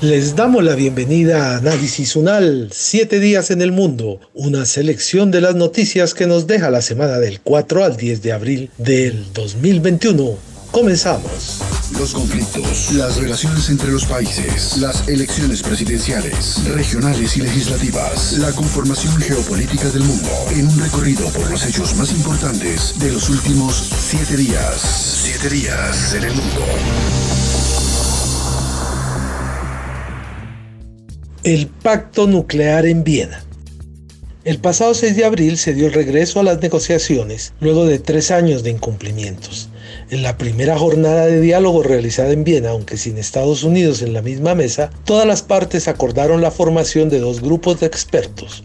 Les damos la bienvenida a Análisis Unal, Siete días en el mundo, una selección de las noticias que nos deja la semana del 4 al 10 de abril del 2021. Comenzamos. Los conflictos, las relaciones entre los países, las elecciones presidenciales, regionales y legislativas, la conformación geopolítica del mundo, en un recorrido por los hechos más importantes de los últimos siete días. Siete días en el mundo. El pacto nuclear en Viena. El pasado 6 de abril se dio el regreso a las negociaciones luego de tres años de incumplimientos. En la primera jornada de diálogo realizada en Viena, aunque sin Estados Unidos en la misma mesa, todas las partes acordaron la formación de dos grupos de expertos,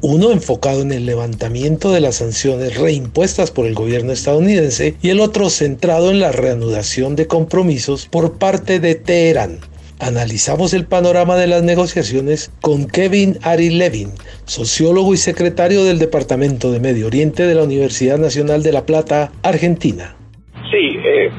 uno enfocado en el levantamiento de las sanciones reimpuestas por el gobierno estadounidense y el otro centrado en la reanudación de compromisos por parte de Teherán. Analizamos el panorama de las negociaciones con Kevin Ari Levin, sociólogo y secretario del Departamento de Medio Oriente de la Universidad Nacional de La Plata, Argentina.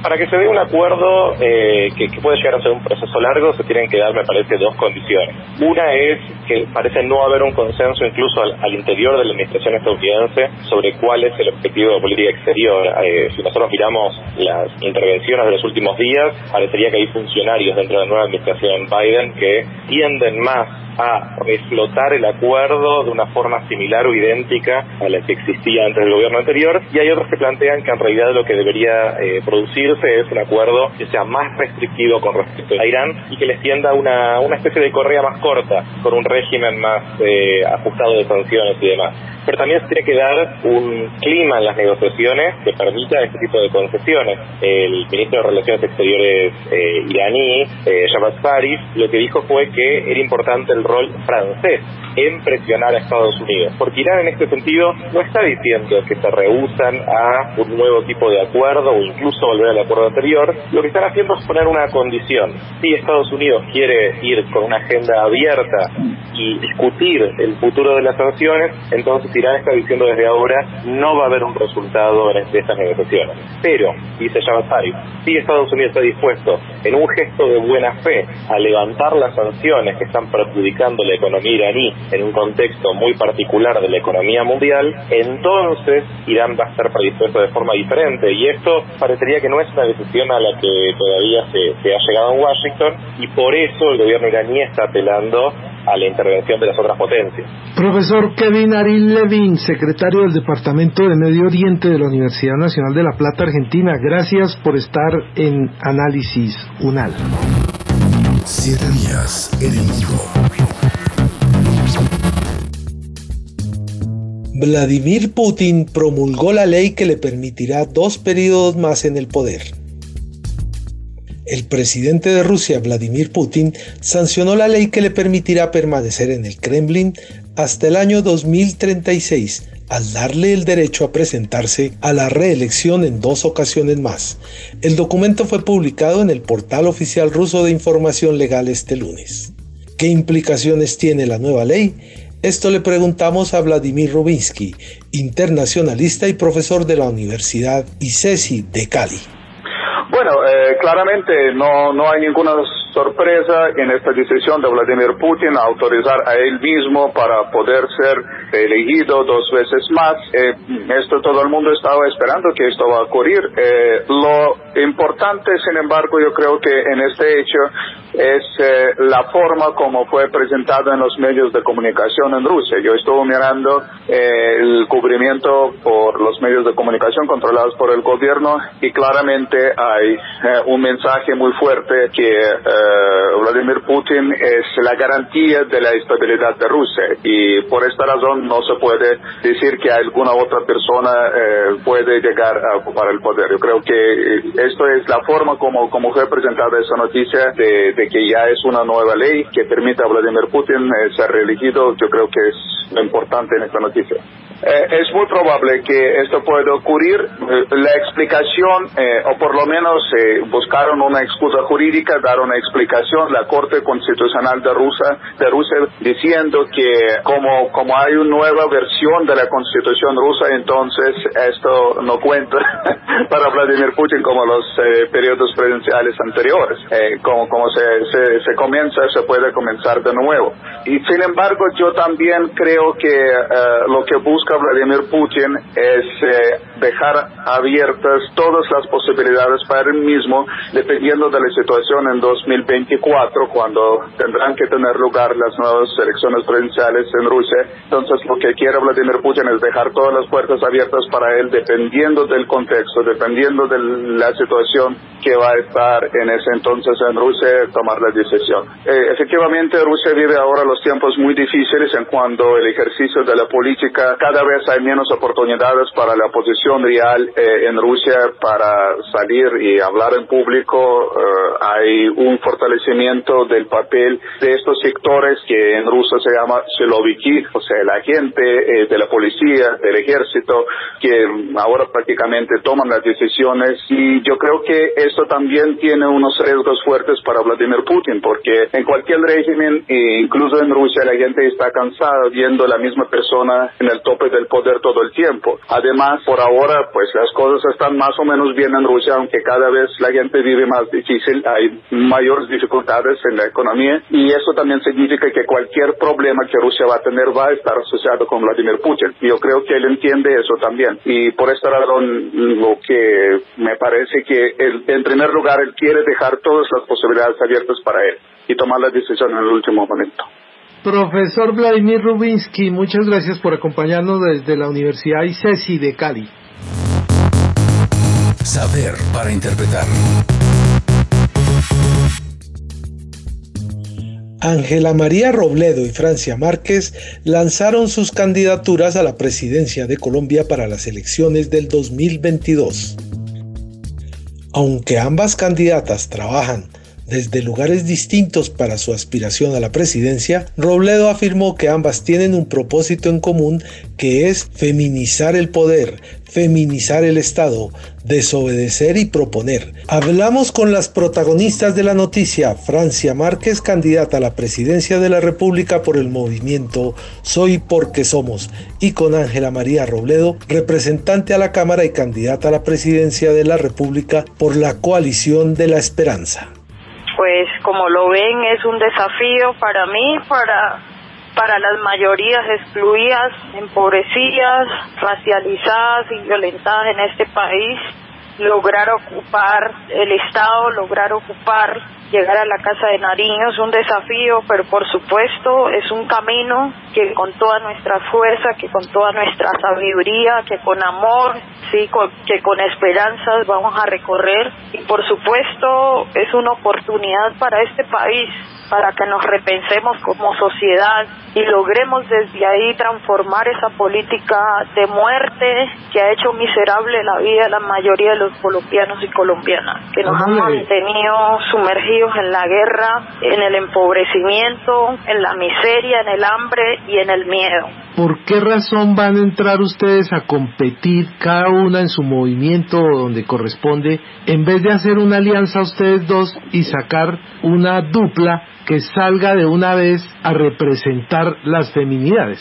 Para que se dé un acuerdo eh, que, puede llegar a ser un proceso largo, se tienen que dar, me parece, dos condiciones. Una es que parece no haber un consenso incluso al, interior de la administración estadounidense sobre cuál es el objetivo de política exterior. Eh, si nosotros miramos las intervenciones de los últimos días, parecería que hay funcionarios dentro de la nueva administración Biden que tienden más a reflotar el acuerdo de una forma similar o idéntica a la que existía antes del gobierno anterior y hay otros que plantean que en realidad lo que debería eh, producirse es un acuerdo que sea más restrictivo con respecto a Irán y que les tienda una, una especie de correa más corta con un régimen más eh, ajustado de sanciones y demás pero también se tiene que dar un clima en las negociaciones que permita este tipo de concesiones. El ministro de Relaciones Exteriores eh, iraní, eh, Javad Zarif, lo que dijo fue que era importante el rol francés en presionar a Estados Unidos, porque Irán en este sentido no está diciendo que se rehusan a un nuevo tipo de acuerdo o incluso volver al acuerdo anterior, lo que están haciendo es poner una condición. Si Estados Unidos quiere ir con una agenda abierta y discutir el futuro de las sanciones, entonces Irán está diciendo desde ahora no va a haber un resultado en estas negociaciones. Pero, dice Javasari, si Estados Unidos está dispuesto en un gesto de buena fe a levantar las sanciones que están perjudicando la economía iraní en un contexto muy particular de la economía mundial, entonces Irán va a estar predispuesto de forma diferente. Y esto parecería que no es una decisión a la que todavía se, se ha llegado en Washington y por eso el gobierno iraní está apelando a la intervención de las otras potencias. Profesor Kevin Aril Levin, secretario del Departamento de Medio Oriente de la Universidad Nacional de La Plata, Argentina, gracias por estar en Análisis UNAL. Siete días en Vladimir Putin promulgó la ley que le permitirá dos periodos más en el poder. El presidente de Rusia, Vladimir Putin, sancionó la ley que le permitirá permanecer en el Kremlin hasta el año 2036, al darle el derecho a presentarse a la reelección en dos ocasiones más. El documento fue publicado en el portal oficial ruso de información legal este lunes. ¿Qué implicaciones tiene la nueva ley? Esto le preguntamos a Vladimir Rubinsky, internacionalista y profesor de la Universidad ICESI de Cali. Bueno, eh, claramente no, no hay ninguna sorpresa en esta decisión de Vladimir Putin a autorizar a él mismo para poder ser elegido dos veces más. Eh, esto todo el mundo estaba esperando que esto va a ocurrir. Eh, lo importante, sin embargo, yo creo que en este hecho es eh, la forma como fue presentado en los medios de comunicación en Rusia. Yo estuve mirando eh, el cubrimiento por los medios de comunicación controlados por el gobierno y claramente hay eh, un mensaje muy fuerte que Vladimir Putin es la garantía de la estabilidad de Rusia y por esta razón no se puede decir que alguna otra persona puede llegar a ocupar el poder. Yo creo que esto es la forma como, como fue presentada esa noticia de que ya es una nueva ley que permite a Vladimir Putin eh, ser reelegido, yo creo que es lo importante en esta noticia. Eh, es muy probable que esto pueda ocurrir. Eh, la explicación, eh, o por lo menos buscaron una excusa jurídica, dar una explicación, la Corte Constitucional de Rusia, de Rusia diciendo que como, como hay una nueva versión de la Constitución rusa, entonces esto no cuenta para Vladimir Putin como los periodos presidenciales anteriores. como como se, se, se, comienza, se puede comenzar de nuevo. Y sin embargo, yo también creo que lo que busca Vladimir Putin es eh, dejar abiertas todas las posibilidades para él mismo, dependiendo de la situación en 2024, cuando tendrán que tener lugar las nuevas elecciones presidenciales en Rusia. Entonces, lo que quiere Vladimir Putin es dejar todas las puertas abiertas para él, dependiendo del contexto, dependiendo de la situación que va a estar en ese entonces en Rusia, tomar la decisión. Eh, efectivamente, Rusia vive ahora los tiempos muy difíciles en cuanto el ejercicio de la política cada vez hay menos oportunidades para la oposición real eh, en Rusia para salir y hablar en público. Eh, hay un fortalecimiento del papel de estos sectores que en ruso se llama siloviki, o sea, la gente eh, de la policía, del ejército, que ahora prácticamente toman las decisiones. Y yo creo que esto también tiene unos riesgos fuertes para Vladimir Putin, porque en cualquier régimen, incluso en Rusia, la gente está cansada viendo la misma persona en el tope del poder todo el tiempo. Además, por ahora, pues las cosas están más o menos bien en Rusia, aunque cada vez la gente vive más difícil, hay mayores dificultades en la economía y eso también significa que cualquier problema que Rusia va a tener va a estar asociado con Vladimir Putin. Yo creo que él entiende eso también y por esta razón lo que me parece que él, en primer lugar él quiere dejar todas las posibilidades abiertas para él y tomar la decisión en el último momento. Profesor Vladimir Rubinsky, muchas gracias por acompañarnos desde la Universidad ICESI de Cali. Saber para interpretar. Ángela María Robledo y Francia Márquez lanzaron sus candidaturas a la presidencia de Colombia para las elecciones del 2022. Aunque ambas candidatas trabajan desde lugares distintos para su aspiración a la presidencia, Robledo afirmó que ambas tienen un propósito en común que es feminizar el poder, feminizar el Estado, desobedecer y proponer. Hablamos con las protagonistas de la noticia, Francia Márquez, candidata a la presidencia de la República por el movimiento Soy porque somos, y con Ángela María Robledo, representante a la Cámara y candidata a la presidencia de la República por la coalición de la esperanza pues como lo ven es un desafío para mí, para, para las mayorías excluidas, empobrecidas, racializadas y violentadas en este país, lograr ocupar el Estado, lograr ocupar llegar a la Casa de Nariño es un desafío, pero por supuesto es un camino que con toda nuestra fuerza, que con toda nuestra sabiduría, que con amor, sí, que con esperanzas vamos a recorrer. Y por supuesto es una oportunidad para este país para que nos repensemos como sociedad y logremos desde ahí transformar esa política de muerte que ha hecho miserable la vida de la mayoría de los colombianos y colombianas, que nos han mantenido sumergidos en la guerra, en el empobrecimiento, en la miseria, en el hambre y en el miedo. ¿Por qué razón van a entrar ustedes a competir cada una en su movimiento donde corresponde, en vez de hacer una alianza ustedes dos y sacar una dupla que salga de una vez a representar las feminidades?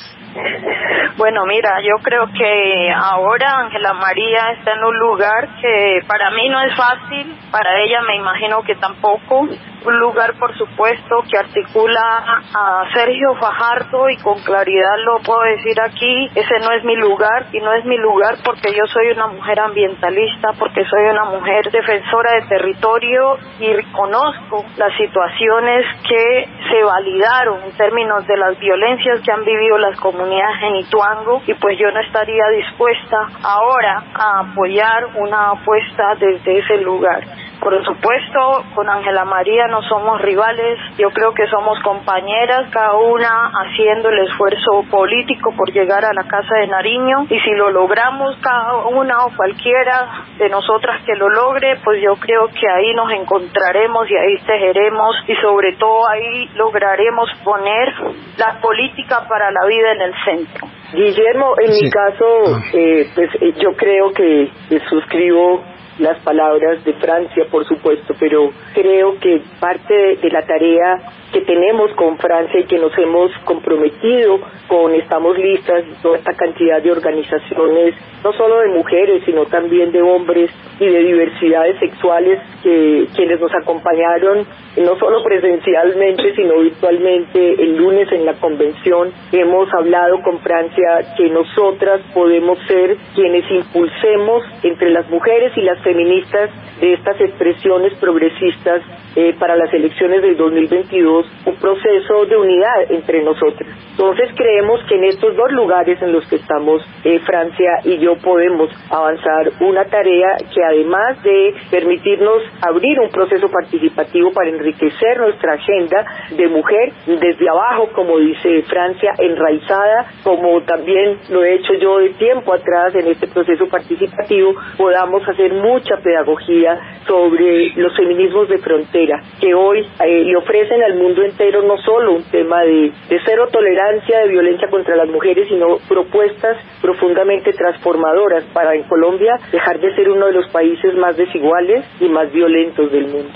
Bueno, mira, yo creo que ahora Ángela María está en un lugar que para mí no es fácil, para ella me imagino que tampoco, un lugar, por supuesto, que articula a Sergio Fajardo y con claridad lo puedo decir aquí, ese no es mi lugar y no es mi lugar porque yo soy una mujer ambientalista, porque soy una mujer defensora de territorio y reconozco las situaciones que se validaron en términos de las violencias que han vivido las comunidades en Ituango y pues yo no estaría dispuesta ahora a apoyar una apuesta desde ese lugar. Por supuesto, con Ángela María no somos rivales, yo creo que somos compañeras, cada una haciendo el esfuerzo político por llegar a la Casa de Nariño y si lo logramos cada una o cualquiera de nosotras que lo logre, pues yo creo que ahí nos encontraremos y ahí tejeremos y sobre todo ahí lograremos poner la política para la vida en el centro. Guillermo, en mi caso, ah. eh, pues eh, yo creo que suscribo las palabras de Francia, por supuesto, pero creo que parte de, la tarea que tenemos con Francia y que nos hemos comprometido con Estamos Listas, toda esta cantidad de organizaciones, no solo de mujeres, sino también de hombres y de diversidades sexuales, que quienes nos acompañaron, no solo presencialmente, sino virtualmente el lunes en la convención, hemos hablado con Francia que nosotras podemos ser quienes impulsemos entre las mujeres y las feministas de estas expresiones progresistas eh, para las elecciones del 2022 un proceso de unidad entre nosotros. Entonces creemos que en estos dos lugares en los que estamos, eh, Francia y yo, podemos avanzar una tarea que además de permitirnos abrir un proceso participativo para enriquecer nuestra agenda de mujer desde abajo, como dice Francia, enraizada, como también lo he hecho yo de tiempo atrás en este proceso participativo, podamos hacer mucha pedagogía sobre los feminismos de frontera que hoy eh, le ofrecen al mundo entero no solo un tema de, de cero tolerancia de violencia contra las mujeres, sino propuestas profundamente transformadoras para en Colombia dejar de ser uno de los países más desiguales y más violentos del mundo.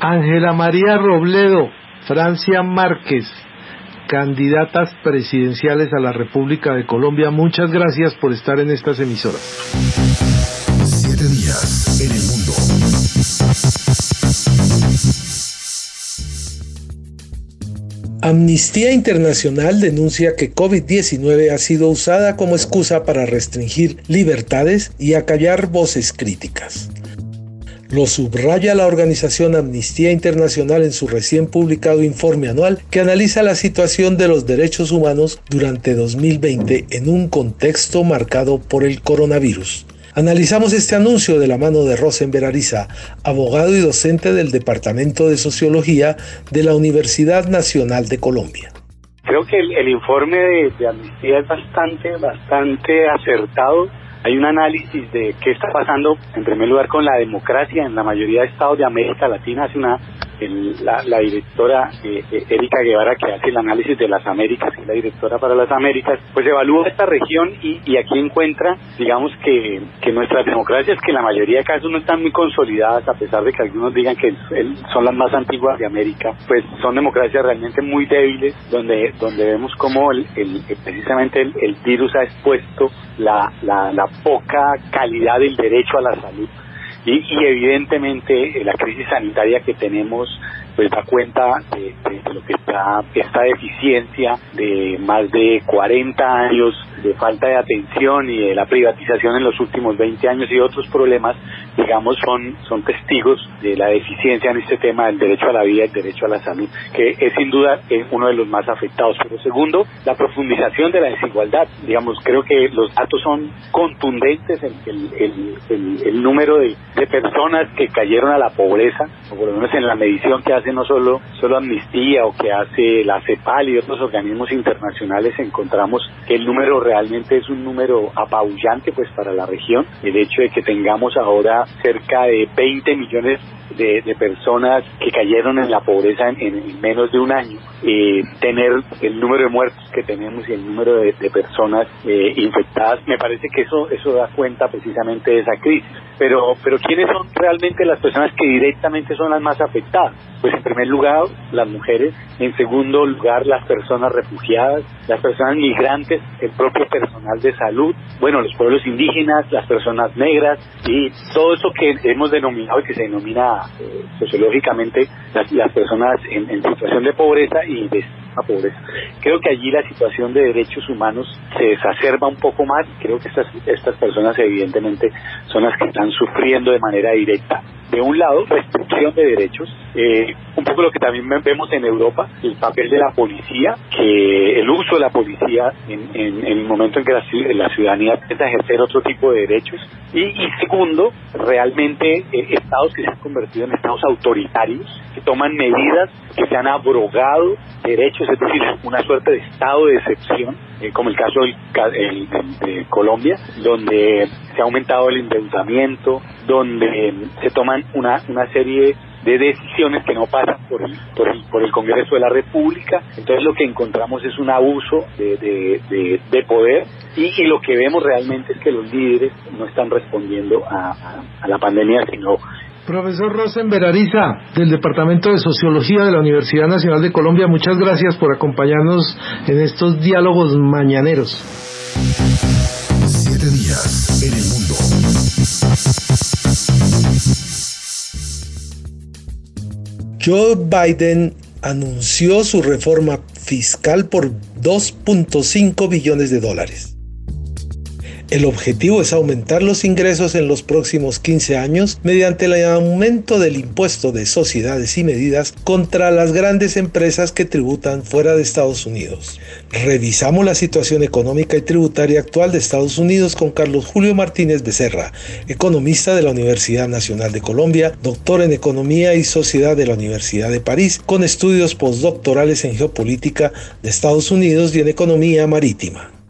Ángela María Robledo, Francia Márquez, candidatas presidenciales a la República de Colombia, muchas gracias por estar en estas emisoras. Siete días en el mundo. Amnistía Internacional denuncia que COVID-19 ha sido usada como excusa para restringir libertades y acallar voces críticas. Lo subraya la organización Amnistía Internacional en su recién publicado informe anual que analiza la situación de los derechos humanos durante 2020 en un contexto marcado por el coronavirus. Analizamos este anuncio de la mano de Rosenberg Ariza, abogado y docente del Departamento de Sociología de la Universidad Nacional de Colombia. Creo que el, informe de, Amnistía es bastante, bastante acertado. Hay un análisis de qué está pasando, en primer lugar, con la democracia en la mayoría de estados de América Latina. Hace la, directora eh, eh, Erika Guevara, que hace el análisis de las Américas, que es la directora para las Américas, pues evalúa esta región y, aquí encuentra, digamos, que, que nuestras democracias, que la mayoría de casos no están muy consolidadas, a pesar de que algunos digan que son las más antiguas de América, pues son democracias realmente muy débiles, donde, donde vemos cómo el, precisamente el, virus ha expuesto la, la, la poca calidad del derecho a la salud y, y evidentemente eh, la crisis sanitaria que tenemos pues da cuenta de, lo que está esta deficiencia de más de 40 años de falta de atención y de la privatización en los últimos 20 años y otros problemas, digamos, son, son testigos de la deficiencia en este tema del derecho a la vida y el derecho a la salud, que es sin duda uno de los más afectados. Pero segundo, la profundización de la desigualdad. Digamos, creo que los datos son contundentes, el, el, el, el número de, de personas que cayeron a la pobreza, o por lo menos en la medición que hace no solo, solo Amnistía o que hace la CEPAL y otros organismos internacionales, encontramos que el número realmente es un número apabullante pues para la región. El hecho de que tengamos ahora cerca de 20 millones de, personas que cayeron en la pobreza en, menos de un año, eh, tener el número de muertos que tenemos y el número de, personas eh, infectadas, me parece que eso eso da cuenta precisamente de esa crisis. Pero pero quiénes son realmente las personas que directamente son las más afectadas? Pues en primer lugar las mujeres, en segundo lugar las personas refugiadas, las personas migrantes, el propio personal de salud, bueno los pueblos indígenas, las personas negras y todo eso que hemos denominado y que se denomina eh, sociológicamente las, personas en, situación de pobreza y de pobreza. Creo que allí la situación de derechos humanos se exacerba un poco más. Creo que estas, estas personas evidentemente son las que están sufriendo de manera directa de un lado, restricción de derechos, eh, un poco lo que también vemos en Europa, el papel de la policía, que el uso de la policía en, el momento en que la, ciudadanía empieza ejercer otro tipo de derechos. Y, segundo, realmente eh, estados que se han convertido en estados autoritarios, que toman medidas que se han abrogado derechos, es decir, una suerte de estado de excepción, eh, como el caso de Colombia, donde se ha aumentado el endeudamiento, donde se toman una, una serie de decisiones que no pasan por el, por el, Congreso de la República. Entonces lo que encontramos es un abuso de, de, poder y, lo que vemos realmente es que los líderes no están respondiendo a, a, la pandemia, sino Profesor Rosenberg Ariza, del Departamento de Sociología de la Universidad Nacional de Colombia, muchas gracias por acompañarnos en estos diálogos mañaneros. Siete días en el mundo. Joe Biden anunció su reforma fiscal por 2.5 billones de dólares. El objetivo es aumentar los ingresos en los próximos 15 años mediante el aumento del impuesto de sociedades y medidas contra las grandes empresas que tributan fuera de Estados Unidos. Revisamos la situación económica y tributaria actual de Estados Unidos con Carlos Julio Martínez Becerra, economista de la Universidad Nacional de Colombia, doctor en Economía y Sociedad de la Universidad de París, con estudios postdoctorales en geopolítica de Estados Unidos y en economía marítima.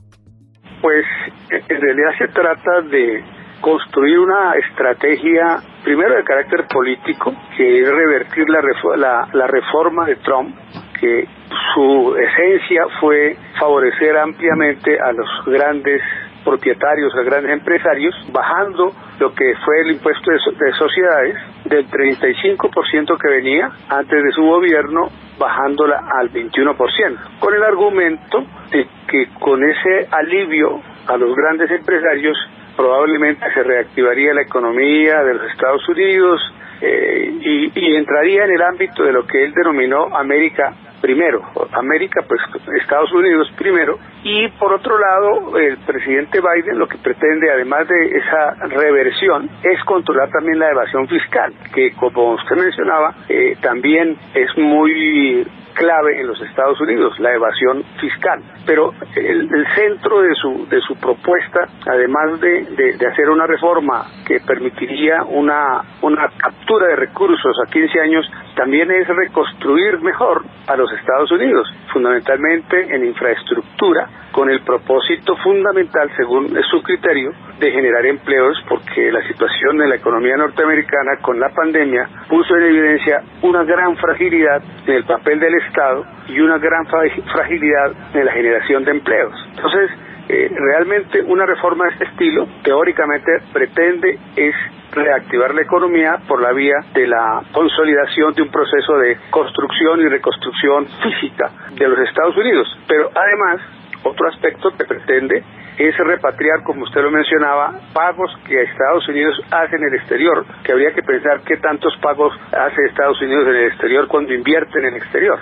Realidad se trata de construir una estrategia, primero de carácter político, que es revertir la, la, reforma de Trump, que su esencia fue favorecer ampliamente a los grandes propietarios, a grandes empresarios, bajando lo que fue el impuesto de, de sociedades del 35% que venía antes de su gobierno, bajándola al 21%, con el argumento de que con ese alivio a los grandes empresarios, probablemente se reactivaría la economía de los Estados Unidos eh, y, entraría en el ámbito de lo que él denominó América primero, América pues Estados Unidos primero y por otro lado el presidente Biden lo que pretende además de esa reversión es controlar también la evasión fiscal que como usted mencionaba eh, también es muy clave en los Estados Unidos, la evasión fiscal. Pero el, centro de su, de su propuesta, además de, de, hacer una reforma que permitiría una, una captura de recursos a 15 años, también es reconstruir mejor a los Estados Unidos, fundamentalmente en infraestructura, con el propósito fundamental, según su criterio, de generar empleos, porque la situación de la economía norteamericana con la pandemia puso en evidencia una gran fragilidad en el papel del Estado y una gran fragilidad en la generación de empleos. Entonces, eh, realmente una reforma de este estilo, teóricamente, pretende es reactivar la economía por la vía de la consolidación de un proceso de construcción y reconstrucción física de los Estados Unidos. Pero además, otro aspecto que pretende es repatriar, como usted lo mencionaba, pagos que Estados Unidos hace en el exterior, que habría que pensar qué tantos pagos hace Estados Unidos en el exterior cuando invierte en el exterior.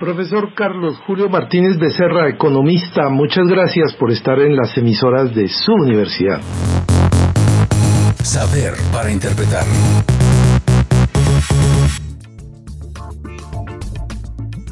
Profesor Carlos Julio Martínez Becerra, economista, muchas gracias por estar en las emisoras de su universidad. Saber para interpretar.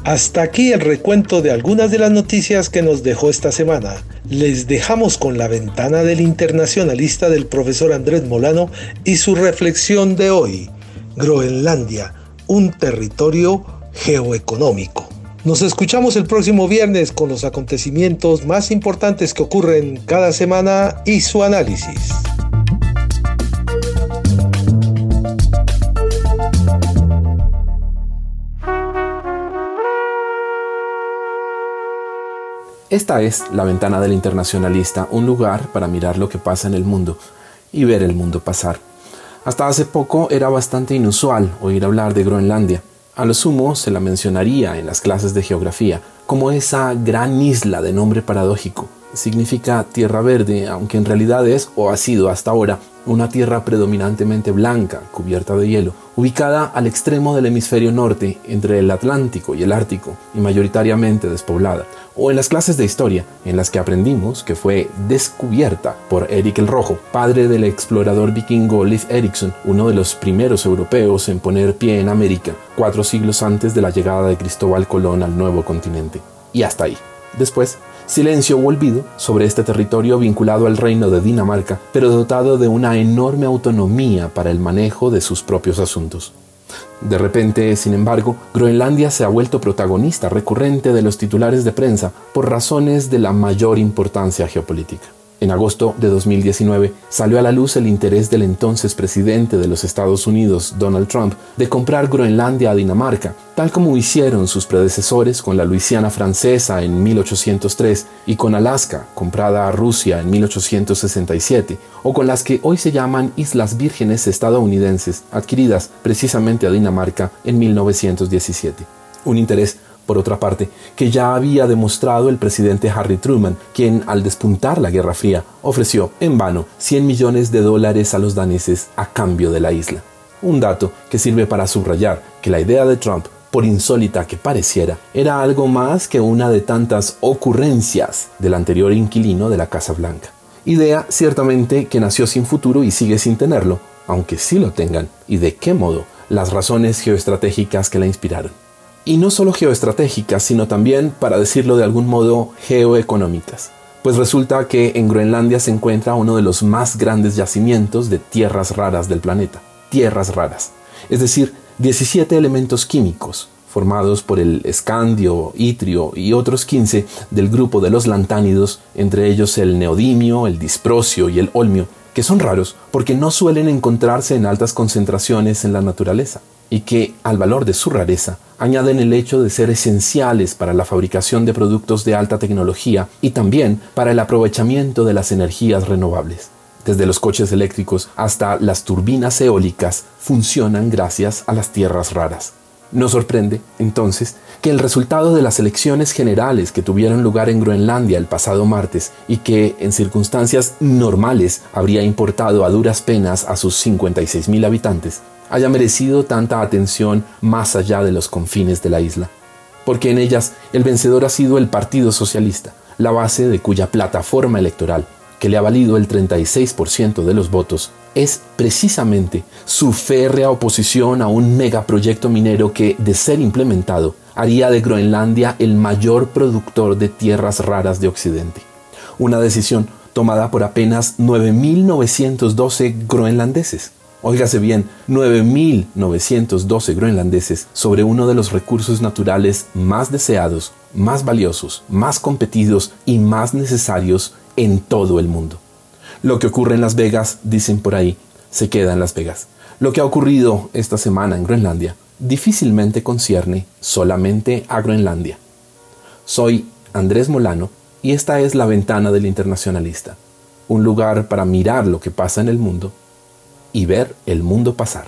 Hasta aquí el recuento de algunas de las noticias que nos dejó esta semana. Les dejamos con la ventana del internacionalista del profesor Andrés Molano y su reflexión de hoy. Groenlandia, un territorio geoeconómico. Nos escuchamos el próximo viernes con los acontecimientos más importantes que ocurren cada semana y su análisis. Esta es La Ventana del Internacionalista, un lugar para mirar lo que pasa en el mundo y ver el mundo pasar. Hasta hace poco era bastante inusual oír hablar de Groenlandia. A lo sumo se la mencionaría en las clases de geografía como esa gran isla de nombre paradójico, significa tierra verde, aunque en realidad es o ha sido hasta ahora una tierra predominantemente blanca, cubierta de hielo, ubicada al extremo del hemisferio norte, entre el Atlántico y el Ártico, y mayoritariamente despoblada, o en las clases de historia, en las que aprendimos que fue descubierta por Eric el Rojo, padre del explorador vikingo Leif Erikson, uno de los primeros europeos en poner pie en América, cuatro siglos antes de la llegada de Cristóbal Colón al nuevo continente. Y hasta ahí. Después, silencio o olvido sobre este territorio vinculado al reino de Dinamarca, pero dotado de una enorme autonomía para el manejo de sus propios asuntos. De repente, sin embargo, Groenlandia se ha vuelto protagonista recurrente de los titulares de prensa por razones de la mayor importancia geopolítica. En agosto de 2019 salió a la luz el interés del entonces presidente de los Estados Unidos, Donald Trump, de comprar Groenlandia a Dinamarca, tal como hicieron sus predecesores con la Luisiana francesa en 1803 y con Alaska, comprada a Rusia en 1867, o con las que hoy se llaman Islas Vírgenes estadounidenses, adquiridas precisamente a Dinamarca en 1917. Un interés por otra parte, que ya había demostrado el presidente Harry Truman, quien al despuntar la Guerra Fría ofreció en vano 100 millones de dólares a los daneses a cambio de la isla. Un dato que sirve para subrayar que la idea de Trump, por insólita que pareciera, era algo más que una de tantas ocurrencias del anterior inquilino de la Casa Blanca. Idea ciertamente que nació sin futuro y sigue sin tenerlo, aunque sí lo tengan, y de qué modo, las razones geoestratégicas que la inspiraron y no solo geoestratégicas, sino también, para decirlo de algún modo, geoeconómicas. Pues resulta que en Groenlandia se encuentra uno de los más grandes yacimientos de tierras raras del planeta. Tierras raras. Es decir, 17 elementos químicos, formados por el escandio, itrio y otros 15 del grupo de los lantánidos, entre ellos el neodimio, el disprocio y el olmio, que son raros porque no suelen encontrarse en altas concentraciones en la naturaleza y que, al valor de su rareza, añaden el hecho de ser esenciales para la fabricación de productos de alta tecnología y también para el aprovechamiento de las energías renovables. Desde los coches eléctricos hasta las turbinas eólicas funcionan gracias a las tierras raras. No sorprende, entonces, que el resultado de las elecciones generales que tuvieron lugar en Groenlandia el pasado martes y que, en circunstancias normales, habría importado a duras penas a sus 56.000 habitantes, haya merecido tanta atención más allá de los confines de la isla. Porque en ellas el vencedor ha sido el Partido Socialista, la base de cuya plataforma electoral, que le ha valido el 36% de los votos, es precisamente su férrea oposición a un megaproyecto minero que, de ser implementado, haría de Groenlandia el mayor productor de tierras raras de Occidente. Una decisión tomada por apenas 9.912 groenlandeses. Óigase bien, 9.912 groenlandeses sobre uno de los recursos naturales más deseados, más valiosos, más competidos y más necesarios en todo el mundo. Lo que ocurre en Las Vegas, dicen por ahí, se queda en Las Vegas. Lo que ha ocurrido esta semana en Groenlandia difícilmente concierne solamente a Groenlandia. Soy Andrés Molano y esta es la ventana del internacionalista, un lugar para mirar lo que pasa en el mundo y ver el mundo pasar.